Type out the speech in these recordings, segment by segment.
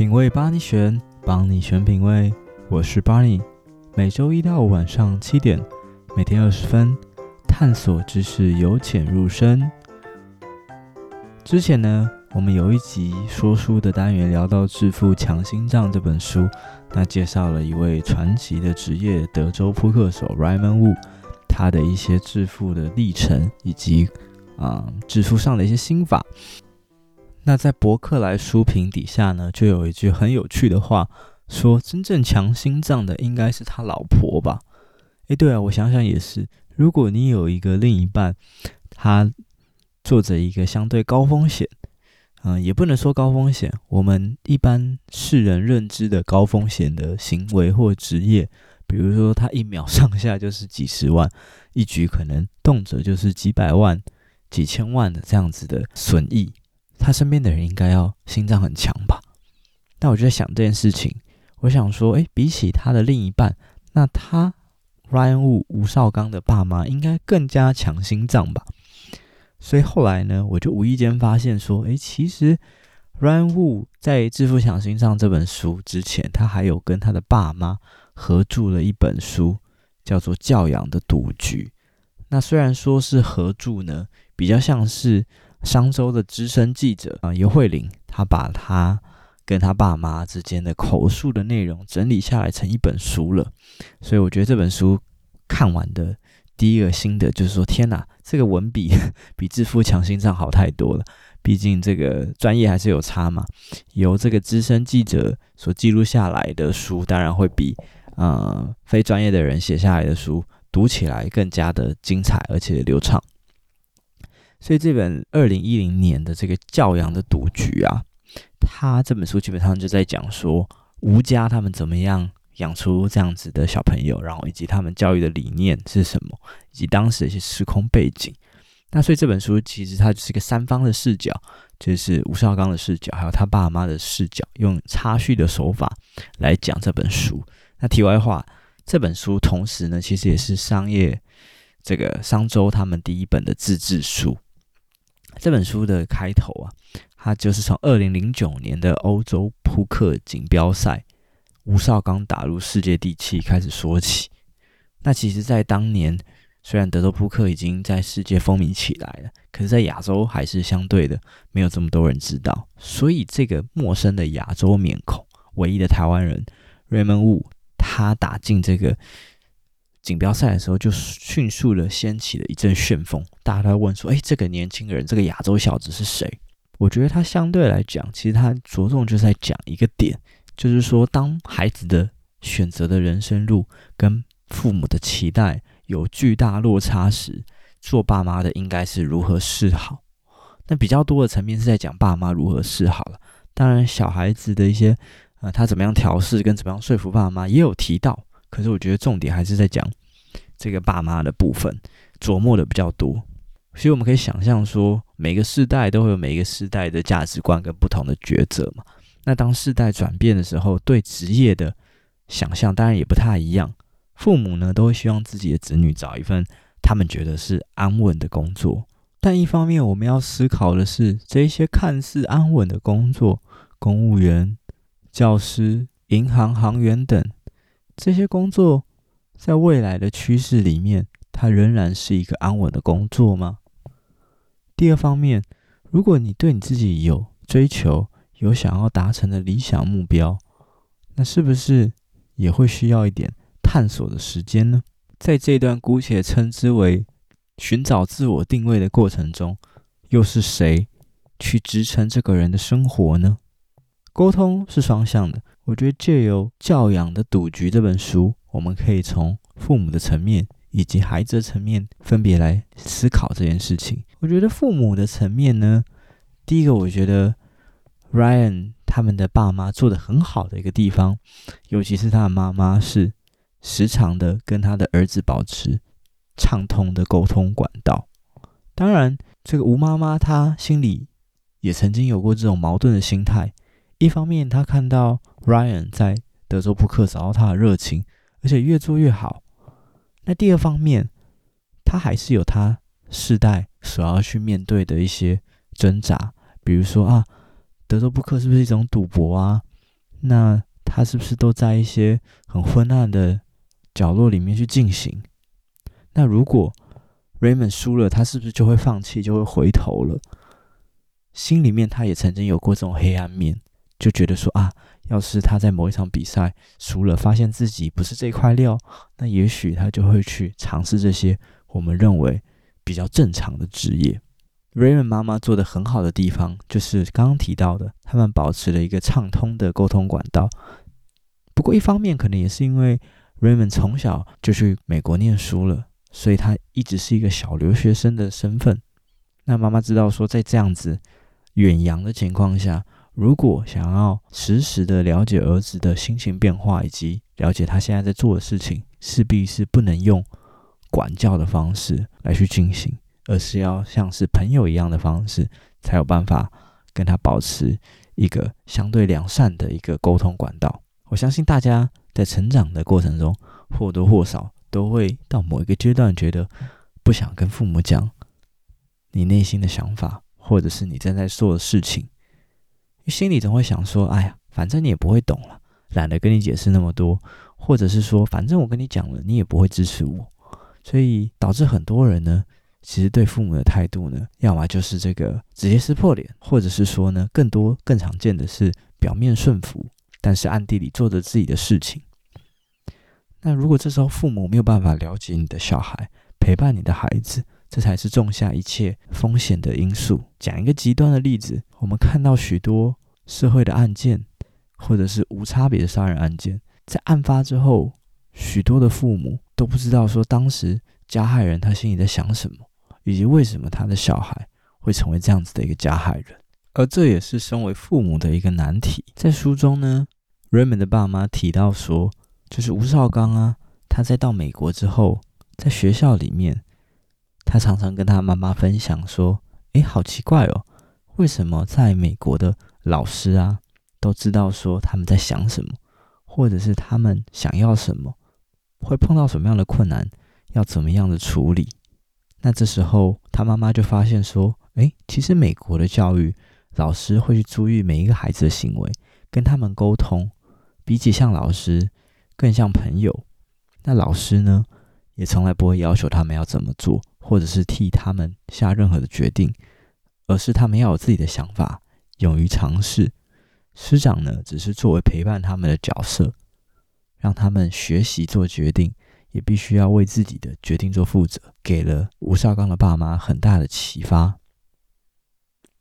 品味巴尼选，帮你选品味，我是巴尼。每周一到晚上七点，每天二十分，探索知识由浅入深。之前呢，我们有一集说书的单元聊到《致富强心脏》这本书，那介绍了一位传奇的职业德州扑克手 Raymond Wu，他的一些致富的历程以及啊、致富上的一些心法。那在博客来书评底下呢，就有一句很有趣的话，说真正强心脏的应该是他老婆吧？诶，对啊，我想想也是。如果你有一个另一半，他做着一个相对高风险，嗯、也不能说高风险，我们一般世人认知的高风险的行为或职业，比如说他一秒上下就是几十万，一局可能动辄就是几百万、几千万的这样子的损益。他身边的人应该要心脏很强吧？那我就在想这件事情，我想说，诶，比起他的另一半，那他 Ryan Wu 吴少刚的爸妈应该更加强心脏吧？所以后来呢，我就无意间发现说，诶，其实 Ryan Wu 在《致富强心脏》这本书之前，他还有跟他的爸妈合著了一本书，叫做《教养的赌局》。那虽然说是合著呢，比较像是。商周的资深记者啊，尤慧玲，他把他跟他爸妈之间的口述的内容整理下来成一本书了。所以我觉得这本书看完的第一个心得就是说：天哪，这个文笔比《致富强心脏》好太多了。毕竟这个专业还是有差嘛。由这个资深记者所记录下来的书，当然会比呃非专业的人写下来的书读起来更加的精彩而且流畅。所以这本二零一零年的这个教养的赌局啊，他这本书基本上就在讲说吴家他们怎么样养出这样子的小朋友，然后以及他们教育的理念是什么，以及当时的一些时空背景。那所以这本书其实它就是一个三方的视角，就是吴少刚的视角，还有他爸妈的视角，用插叙的手法来讲这本书。那题外话，这本书同时呢，其实也是商业这个商周他们第一本的自制书。这本书的开头啊，它就是从二零零九年的欧洲扑克锦标赛，吴少刚打入世界第七开始说起。那其实，在当年，虽然德州扑克已经在世界风靡起来了，可是，在亚洲还是相对的没有这么多人知道。所以，这个陌生的亚洲面孔，唯一的台湾人 Raymond Wu，他打进这个。锦标赛的时候，就迅速的掀起了一阵旋风，大家都在问说：“哎，这个年轻人，这个亚洲小子是谁？”我觉得他相对来讲，其实他着重就在讲一个点，就是说，当孩子的选择的人生路跟父母的期待有巨大落差时，做爸妈的应该是如何是好。那比较多的层面是在讲爸妈如何是好了。当然，小孩子的一些呃，他怎么样调试跟怎么样说服爸妈也有提到。可是我觉得重点还是在讲这个爸妈的部分，琢磨的比较多。所以我们可以想象说，每个世代都会有每一个世代的价值观跟不同的抉择嘛。那当世代转变的时候，对职业的想象当然也不太一样。父母呢，都会希望自己的子女找一份他们觉得是安稳的工作。但一方面，我们要思考的是，这些看似安稳的工作，公务员、教师、银行行员等。这些工作在未来的趋势里面，它仍然是一个安稳的工作吗？第二方面，如果你对你自己有追求、有想要达成的理想目标，那是不是也会需要一点探索的时间呢？在这段姑且称之为寻找自我定位的过程中，又是谁去支撑这个人的生活呢？沟通是双向的。我觉得借由《教养的赌局》这本书，我们可以从父母的层面以及孩子的层面分别来思考这件事情。我觉得父母的层面呢，第一个，我觉得 Ryan 他们的爸妈做得很好的一个地方，尤其是他的妈妈是时常的跟他的儿子保持畅通的沟通管道。当然，这个吴妈妈她心里也曾经有过这种矛盾的心态。一方面，他看到 Ryan 在德州扑克找到他的热情，而且越做越好。那第二方面，他还是有他世代所要去面对的一些挣扎，比如说啊，德州扑克是不是一种赌博啊？那他是不是都在一些很昏暗的角落里面去进行？那如果 Raymond 输了，他是不是就会放弃，就会回头了？心里面他也曾经有过这种黑暗面，就觉得说啊，要是他在某一场比赛输了，发现自己不是这块料，那也许他就会去尝试这些我们认为比较正常的职业。Raymond 妈妈做的很好的地方，就是刚刚提到的，他们保持了一个畅通的沟通管道。不过一方面可能也是因为 Raymond 从小就去美国念书了，所以他一直是一个小留学生的身份。那妈妈知道说，在这样子远洋的情况下，如果想要实时的了解儿子的心情变化，以及了解他现在在做的事情，势必是不能用管教的方式来去进行，而是要像是朋友一样的方式，才有办法跟他保持一个相对良善的一个沟通管道。我相信大家在成长的过程中，或多或少都会到某一个阶段，觉得不想跟父母讲你内心的想法，或者是你正在做的事情，心里总会想说：“哎呀，反正你也不会懂了，懒得跟你解释那么多。”或者是说：“反正我跟你讲了，你也不会支持我。”所以导致很多人呢，其实对父母的态度呢，要么就是这个直接撕破脸，或者是说呢，更多更常见的是表面顺服。但是暗地里做着自己的事情。那如果这时候父母没有办法了解你的小孩，陪伴你的孩子，这才是种下一切风险的因素。讲一个极端的例子，我们看到许多社会的案件，或者是无差别的杀人案件，在案发之后，许多的父母都不知道说当时加害人他心里在想什么，以及为什么他的小孩会成为这样子的一个加害人。而这也是身为父母的一个难题。在书中呢，Raymond 的爸妈提到说，就是吴少刚啊，他在到美国之后，在学校里面，他常常跟他妈妈分享说：“诶，好奇怪哦，为什么在美国的老师啊，都知道说他们在想什么，或者是他们想要什么，会碰到什么样的困难，要怎么样的处理？”那这时候，他妈妈就发现说：“诶，其实美国的教育。”老师会去注意每一个孩子的行为，跟他们沟通，比起像老师，更像朋友。那老师呢，也从来不会要求他们要怎么做，或者是替他们下任何的决定，而是他们要有自己的想法，勇于尝试。师长呢，只是作为陪伴他们的角色，让他们学习做决定，也必须要为自己的决定做负责，给了吴少刚的爸妈很大的启发。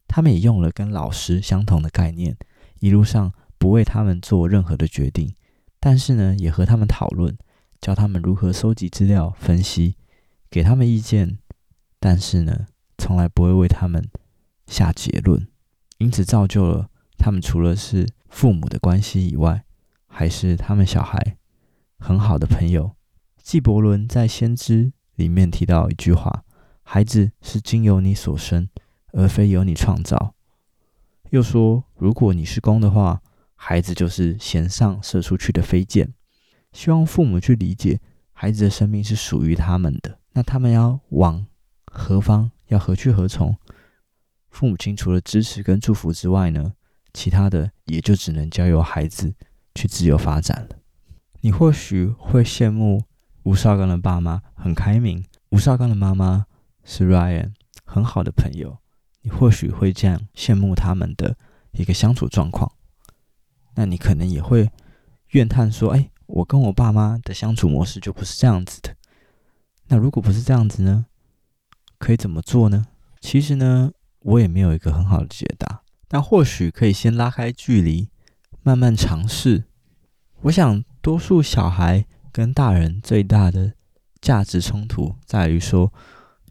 他们也用了跟老师相同的概念，一路上不为他们做任何的决定，但是呢，也和他们讨论，教他们如何收集资料、分析，给他们意见，但是呢，从来不会为他们下结论，因此造就了他们除了是父母的关系以外，还是他们小孩很好的朋友。纪伯伦在《先知》里面提到一句话：“孩子是经由你所生。”而非由你创造。又说，如果你是弓的话，孩子就是弦上射出去的飞箭。希望父母去理解，孩子的生命是属于他们的。那他们要往何方，要何去何从？父母亲除了支持跟祝福之外呢，其他的也就只能交由孩子去自由发展了。你或许会羡慕吴少刚的爸妈很开明，吴少刚的妈妈是 Ryan 很好的朋友。你或许会这样羡慕他们的一个相处状况，那你可能也会怨叹说：“哎，我跟我爸妈的相处模式就不是这样子的。”那如果不是这样子呢？可以怎么做呢？其实呢，我也没有一个很好的解答。但或许可以先拉开距离，慢慢尝试。我想，多数小孩跟大人最大的价值冲突在于说，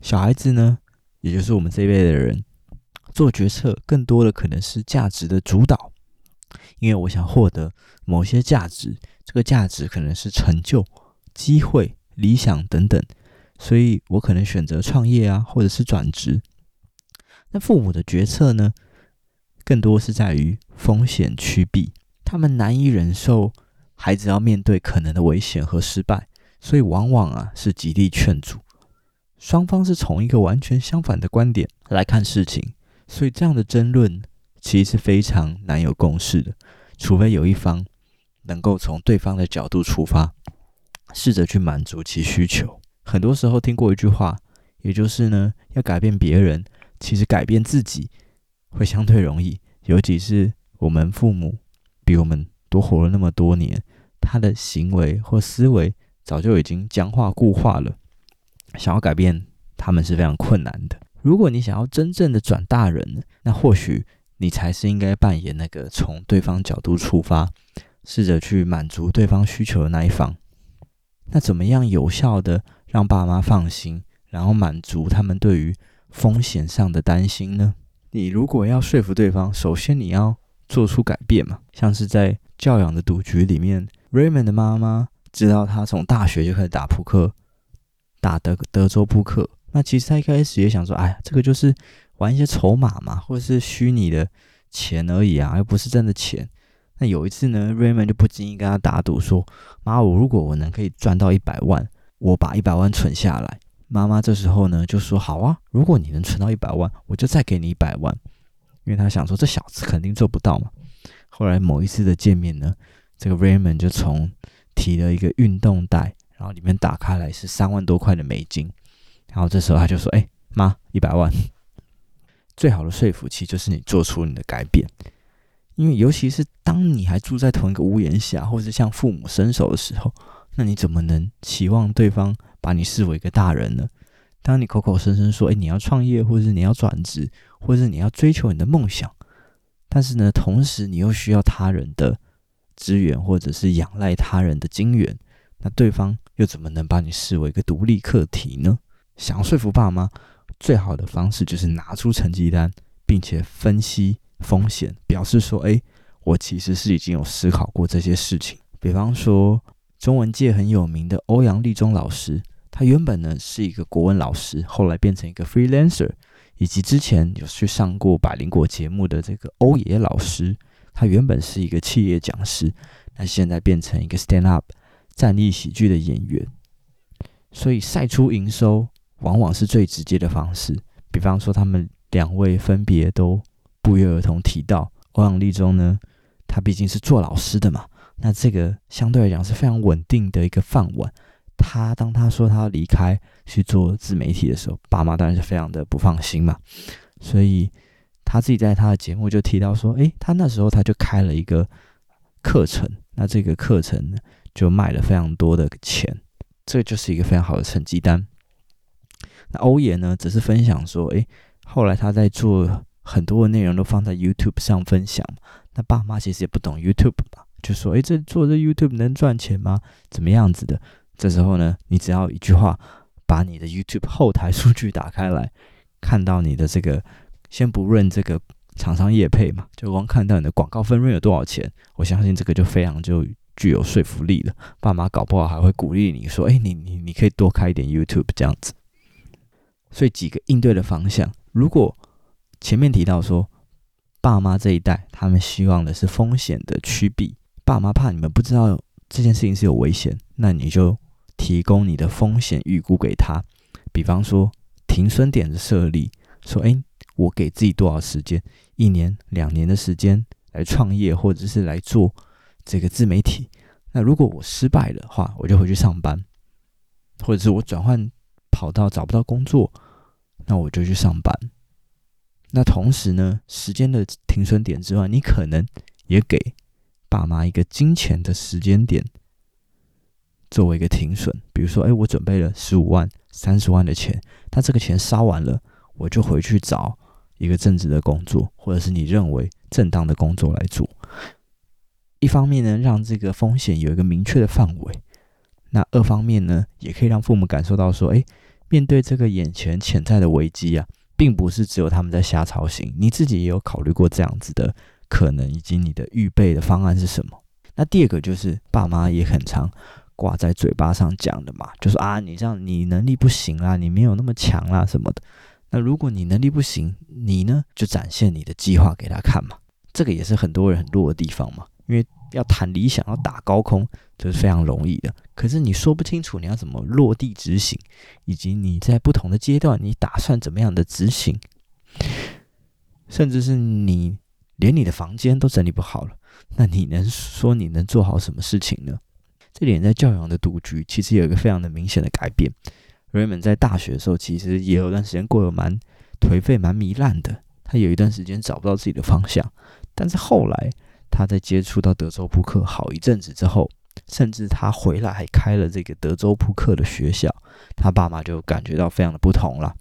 小孩子呢，也就是我们这一辈的人。做决策更多的可能是价值的主导，因为我想获得某些价值，这个价值可能是成就、机会、理想等等，所以我可能选择创业啊，或者是转职。那父母的决策呢，更多是在于风险趋避，他们难以忍受孩子要面对可能的危险和失败，所以往往啊是极力劝阻。双方是从一个完全相反的观点来看事情。所以这样的争论其实是非常难有共识的，除非有一方能够从对方的角度出发，试着去满足其需求。很多时候听过一句话，也就是呢，要改变别人，其实改变自己会相对容易。尤其是我们父母比我们多活了那么多年，他的行为或思维早就已经僵化固化了，想要改变他们是非常困难的。如果你想要真正的转大人，那或许你才是应该扮演那个从对方角度出发，试着去满足对方需求的那一方。那怎么样有效的让爸妈放心，然后满足他们对于风险上的担心呢？你如果要说服对方，首先你要做出改变嘛。像是在教养的赌局里面，Raymond 的妈妈知道他从大学就开始打扑克，打德德州扑克。那其实他一开始也想说，哎呀，这个就是玩一些筹码嘛，或者是虚拟的钱而已啊，又不是真的钱。那有一次呢，Raymond 就不经意跟他打赌说：“妈，我如果我能可以赚到一百万，我把一百万存下来。”妈妈这时候呢就说：“好啊，如果你能存到一百万，我就再给你一百万。”因为他想说这小子肯定做不到嘛。后来某一次的见面呢，这个 Raymond 就从提了一个运动袋，然后里面打开来是三万多块的美金。然后这时候他就说：“哎，妈，一百万。”最好的说服器就是你做出你的改变。因为尤其是当你还住在同一个屋檐下，或是向父母伸手的时候，那你怎么能期望对方把你视为一个大人呢？当你口口声声说“诶，你要创业，或者是你要转职，或者是你要追求你的梦想”，但是呢，同时你又需要他人的资源，或者是仰赖他人的金援，那对方又怎么能把你视为一个独立课题呢？想要说服爸妈，最好的方式就是拿出成绩单，并且分析。风险表示说：“哎，我其实是已经有思考过这些事情。比方说，中文界很有名的欧阳立中老师，他原本呢是一个国文老师，后来变成一个 freelancer，以及之前有去上过百灵果节目的这个欧爷老师，他原本是一个企业讲师，那现在变成一个 stand up 站立喜剧的演员。所以，赛出营收往往是最直接的方式。比方说，他们两位分别都。”不约而同提到欧阳立中呢，他毕竟是做老师的嘛，那这个相对来讲是非常稳定的一个饭碗。他当他说他要离开去做自媒体的时候，爸妈当然是非常的不放心嘛，所以他自己在他的节目就提到说，诶，他那时候他就开了一个课程，那这个课程就卖了非常多的钱，这就是一个非常好的成绩单。那欧爷呢，只是分享说，诶，后来他在做。很多的内容都放在 YouTube 上分享，那爸妈其实也不懂 YouTube 吧，就说：“诶，这做这 YouTube 能赚钱吗？怎么样子的？”这时候呢，你只要一句话，把你的 YouTube 后台数据打开来，看到你的这个，先不论这个厂商业配嘛，就光看到你的广告分润有多少钱，我相信这个就非常就具有说服力了。爸妈搞不好还会鼓励你说：“诶，你你你可以多开一点 YouTube 这样子。”所以几个应对的方向，如果前面提到说，爸妈这一代他们希望的是风险的趋避，爸妈怕你们不知道这件事情是有危险，那你就提供你的风险预估给他，比方说停损点的设立，说，诶，我给自己多少时间，一年、两年的时间来创业或者是来做这个自媒体，那如果我失败的话，我就回去上班，或者是我转换跑道找不到工作，那我就去上班。那同时呢，时间的停损点之外，你可能也给爸妈一个金钱的时间点作为一个停损。比如说，哎，我准备了十五万、三十万的钱，那这个钱烧完了，我就回去找一个正职的工作，或者是你认为正当的工作来做。一方面呢，让这个风险有一个明确的范围；那二方面呢，也可以让父母感受到说，哎，面对这个眼前潜在的危机啊。并不是只有他们在瞎操心，你自己也有考虑过这样子的可能，以及你的预备的方案是什么？那第二个就是爸妈也很常挂在嘴巴上讲的嘛，就说啊，你这样你能力不行啦，你没有那么强啦什么的。那如果你能力不行，你呢就展现你的计划给他看嘛，这个也是很多人很弱的地方嘛，因为。要谈理想，要打高空，这是非常容易的。可是你说不清楚你要怎么落地执行，以及你在不同的阶段，你打算怎么样的执行，甚至是你连你的房间都整理不好了，那你能说你能做好什么事情呢？这点在教养的独居其实有一个非常的明显的改变。Raymond 在大学的时候，其实也有段时间过得蛮颓废、蛮糜烂的。他有一段时间找不到自己的方向，但是后来他在接触到德州扑克好一阵子之后，甚至他回来还开了这个德州扑克的学校，他爸妈就感觉到非常的不同了。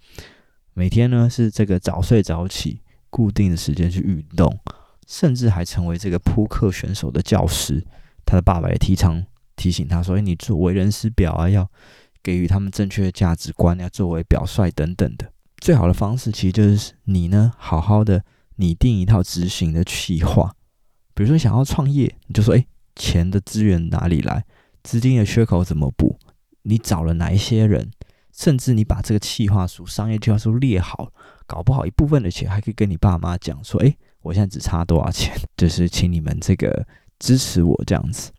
每天呢是这个早睡早起，固定的时间去运动，甚至还成为这个扑克选手的教师。他的爸爸也提倡提醒他说：“哎，你作为人师表啊，要给予他们正确的价值观，要作为表率等等的。”最好的方式其实就是你呢，好好的拟定一套执行的计划。比如说想要创业，你就说：诶，钱的资源哪里来？资金的缺口怎么补？你找了哪一些人？甚至你把这个计划书、商业计划书列好，搞不好一部分的钱还可以跟你爸妈讲说：诶，我现在只差多少钱？就是请你们这个支持我这样子。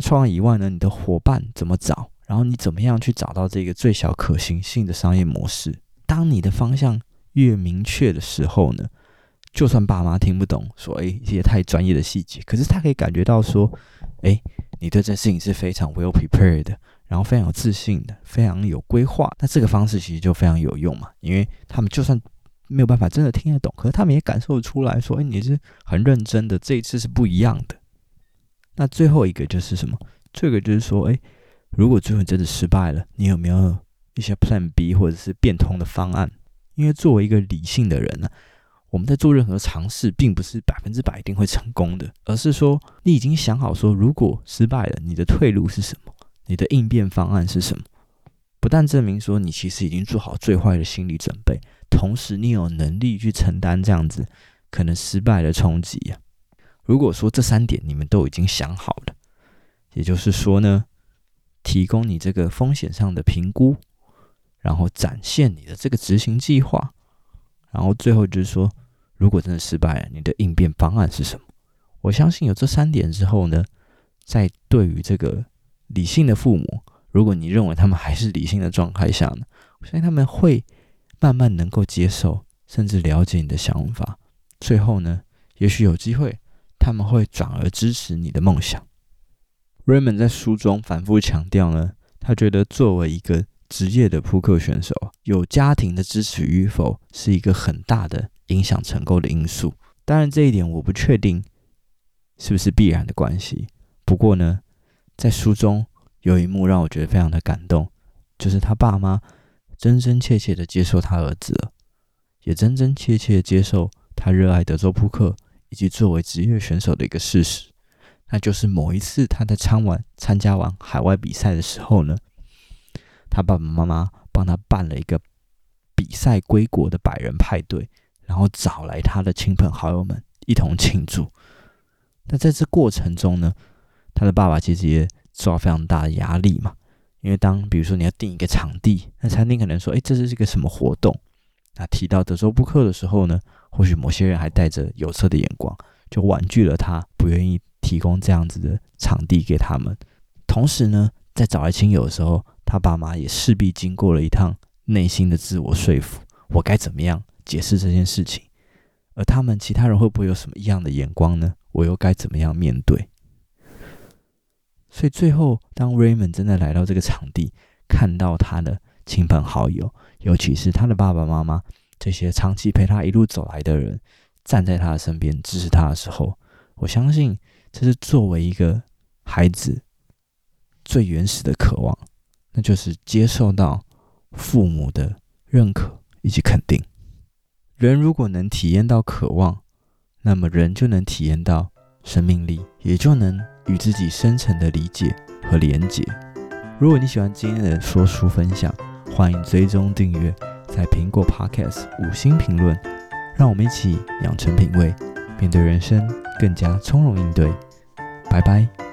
创业以外呢，你的伙伴怎么找？然后你怎么样去找到这个最小可行性的商业模式？当你的方向越明确的时候呢，就算爸妈听不懂，说哎一些太专业的细节，可是他可以感觉到说，哎，你对这事情是非常 well prepared 的，然后非常有自信的，非常有规划。那这个方式其实就非常有用嘛，因为他们就算没有办法真的听得懂，可是他们也感受出来说，哎，你是很认真的，这一次是不一样的。那最后一个就是什么？这个就是说，哎，如果最后真的失败了，你有没有？一些 Plan B 或者是变通的方案，因为作为一个理性的人呢，我们在做任何尝试，并不是百分之百一定会成功的，而是说你已经想好说，如果失败了，你的退路是什么？你的应变方案是什么？不但证明说你其实已经做好最坏的心理准备，同时你有能力去承担这样子可能失败的冲击呀。如果说这三点你们都已经想好了，也就是说呢，提供你这个风险上的评估。然后展现你的这个执行计划，然后最后就是说，如果真的失败了，你的应变方案是什么？我相信有这三点之后呢，在对于这个理性的父母，如果你认为他们还是理性的状态下呢，我相信他们会慢慢能够接受，甚至了解你的想法。最后呢，也许有机会，他们会转而支持你的梦想。Raymond 在书中反复强调呢，他觉得作为一个职业的扑克选手，有家庭的支持与否是一个很大的影响成功的因素。当然，这一点我不确定是不是必然的关系。不过呢，在书中有一幕让我觉得非常的感动，就是他爸妈真真切切的接受他儿子了，也真真切切的接受他热爱德州扑克以及作为职业选手的一个事实。那就是某一次他在参完参加完海外比赛的时候呢。他爸爸妈妈帮他办了一个比赛归国的百人派对，然后找来他的亲朋好友们一同庆祝。那在这过程中呢，他的爸爸其实也受到非常大的压力嘛，因为当比如说你要订一个场地，那餐厅可能说：“哎，这是一个什么活动？”那提到德州扑克的时候呢，或许某些人还带着有色的眼光，就婉拒了他，不愿意提供这样子的场地给他们。同时呢，在找来亲友的时候，他爸妈也势必经过了一趟内心的自我说服，我该怎么样解释这件事情？而他们其他人会不会有什么异样的眼光呢？我又该怎么样面对？所以最后，当 Raymond 真的来到这个场地，看到他的亲朋好友，尤其是他的爸爸妈妈，这些长期陪他一路走来的人，站在他的身边支持他的时候，我相信这是作为一个孩子最原始的渴望。那就是接受到父母的认可以及肯定。人如果能体验到渴望，那么人就能体验到生命力，也就能与自己深层的理解和连结。如果你喜欢今天的说书分享，欢迎追踪订阅，在苹果 Podcast 五星评论，让我们一起养成品味，面对人生更加从容应对。拜拜。